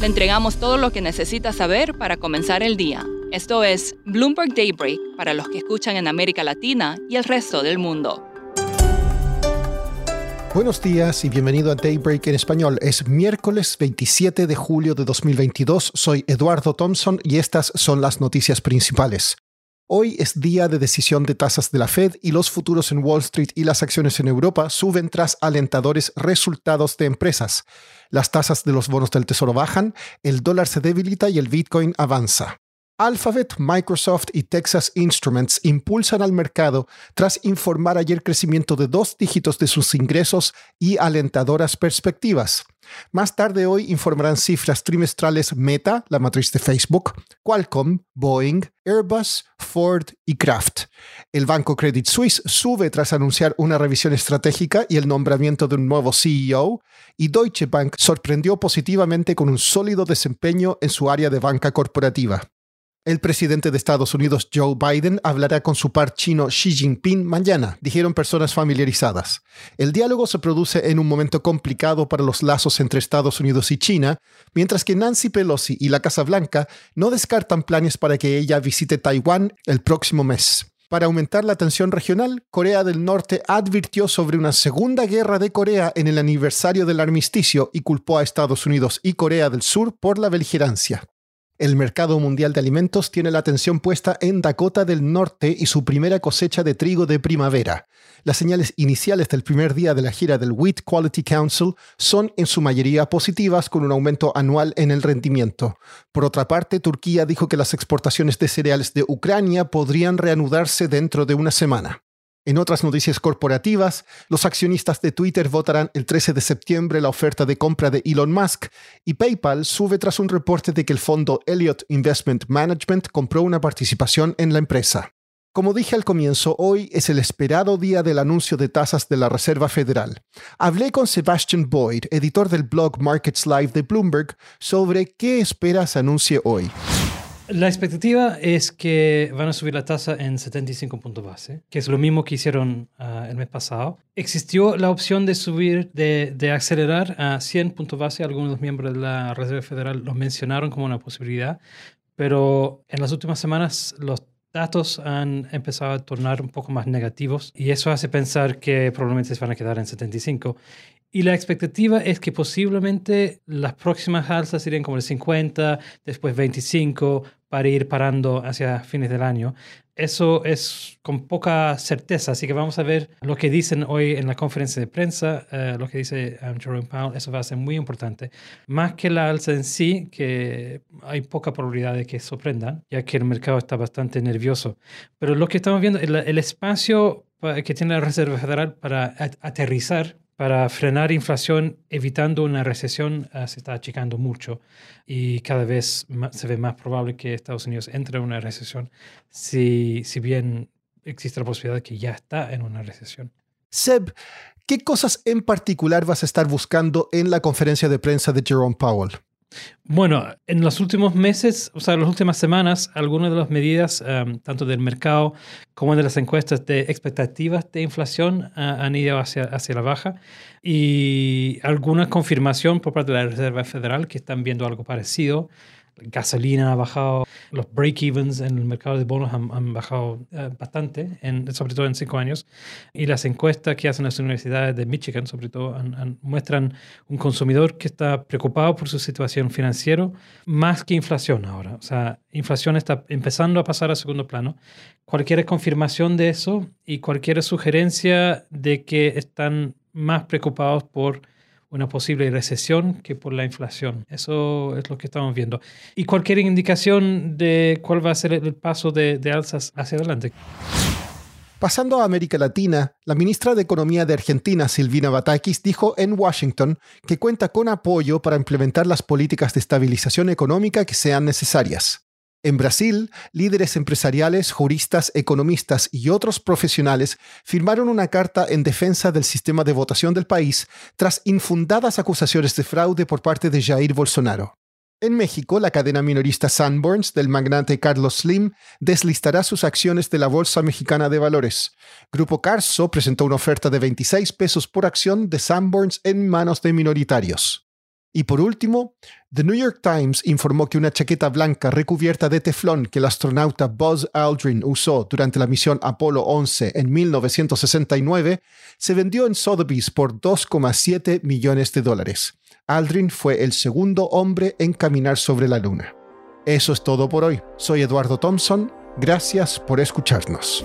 Le entregamos todo lo que necesita saber para comenzar el día. Esto es Bloomberg Daybreak para los que escuchan en América Latina y el resto del mundo. Buenos días y bienvenido a Daybreak en español. Es miércoles 27 de julio de 2022. Soy Eduardo Thompson y estas son las noticias principales. Hoy es día de decisión de tasas de la Fed y los futuros en Wall Street y las acciones en Europa suben tras alentadores resultados de empresas. Las tasas de los bonos del tesoro bajan, el dólar se debilita y el Bitcoin avanza. Alphabet, Microsoft y Texas Instruments impulsan al mercado tras informar ayer crecimiento de dos dígitos de sus ingresos y alentadoras perspectivas. Más tarde hoy informarán cifras trimestrales Meta, la matriz de Facebook, Qualcomm, Boeing, Airbus, Ford y Kraft. El banco Credit Suisse sube tras anunciar una revisión estratégica y el nombramiento de un nuevo CEO, y Deutsche Bank sorprendió positivamente con un sólido desempeño en su área de banca corporativa. El presidente de Estados Unidos, Joe Biden, hablará con su par chino Xi Jinping mañana, dijeron personas familiarizadas. El diálogo se produce en un momento complicado para los lazos entre Estados Unidos y China, mientras que Nancy Pelosi y la Casa Blanca no descartan planes para que ella visite Taiwán el próximo mes. Para aumentar la tensión regional, Corea del Norte advirtió sobre una segunda guerra de Corea en el aniversario del armisticio y culpó a Estados Unidos y Corea del Sur por la beligerancia. El mercado mundial de alimentos tiene la atención puesta en Dakota del Norte y su primera cosecha de trigo de primavera. Las señales iniciales del primer día de la gira del Wheat Quality Council son en su mayoría positivas con un aumento anual en el rendimiento. Por otra parte, Turquía dijo que las exportaciones de cereales de Ucrania podrían reanudarse dentro de una semana. En otras noticias corporativas, los accionistas de Twitter votarán el 13 de septiembre la oferta de compra de Elon Musk y PayPal sube tras un reporte de que el fondo Elliott Investment Management compró una participación en la empresa. Como dije al comienzo, hoy es el esperado día del anuncio de tasas de la Reserva Federal. Hablé con Sebastian Boyd, editor del blog Markets Live de Bloomberg, sobre qué espera se anuncie hoy. La expectativa es que van a subir la tasa en 75 puntos base, que es lo mismo que hicieron ah, el mes pasado. Existió la opción de subir, de, de, acelerar a 100 puntos base. Algunos los miembros de la Reserva Federal lo mencionaron como una posibilidad, pero en las últimas semanas los datos han empezado a tornar un poco más negativos y eso hace pensar que probablemente se van a quedar en 75. Y la expectativa es que posiblemente las próximas alzas serían como el 50, después 25, para ir parando hacia fines del año. Eso es con poca certeza, así que vamos a ver lo que dicen hoy en la conferencia de prensa, eh, lo que dice um, Jerome Powell, eso va a ser muy importante. Más que la alza en sí, que hay poca probabilidad de que sorprendan, ya que el mercado está bastante nervioso. Pero lo que estamos viendo, el, el espacio que tiene la Reserva Federal para aterrizar para frenar inflación, evitando una recesión, uh, se está achicando mucho y cada vez se ve más probable que Estados Unidos entre en una recesión, si, si bien existe la posibilidad de que ya está en una recesión. Seb, ¿qué cosas en particular vas a estar buscando en la conferencia de prensa de Jerome Powell? Bueno, en los últimos meses, o sea, en las últimas semanas, algunas de las medidas, um, tanto del mercado como de las encuestas de expectativas de inflación, uh, han ido hacia, hacia la baja. Y alguna confirmación por parte de la Reserva Federal que están viendo algo parecido gasolina ha bajado, los break-evens en el mercado de bonos han, bajado eh, bastante, sobre todo en cinco años, y las encuestas que hacen las universidades de Michigan, sobre todo, muestran un consumidor que está preocupado por su situación financiera más que inflación ahora. O sea, inflación está empezando a pasar a segundo plano. Cualquier confirmación de eso y cualquier sugerencia de que están más preocupados por una posible recesión que por la inflación. Eso es lo que estamos viendo. Y cualquier indicación de cuál va a ser el paso de, alzas hacia adelante. Pasando a América Latina, la ministra de Economía de Argentina, Silvina Batakis, dijo en Washington que cuenta con apoyo para implementar las políticas de estabilización económica que sean necesarias. En Brasil, líderes empresariales, juristas, economistas y otros profesionales firmaron una carta en defensa del sistema de votación del país tras infundadas acusaciones de fraude por parte de Jair Bolsonaro. En México, la cadena minorista Sanborns del magnate Carlos Slim deslistará sus acciones de la Bolsa Mexicana de Valores. Grupo Carso presentó una oferta de 26 pesos por acción de Sanborns en manos de minoritarios. Y por último, The New York Times informó que una chaqueta blanca recubierta de teflón que el astronauta Buzz Aldrin usó durante la misión Apolo 11 en 1969 se vendió en Sotheby's por 2,7 millones de dólares. Aldrin fue el segundo hombre en caminar sobre la Luna. Eso es todo por hoy. Soy Eduardo Thompson. Gracias por escucharnos.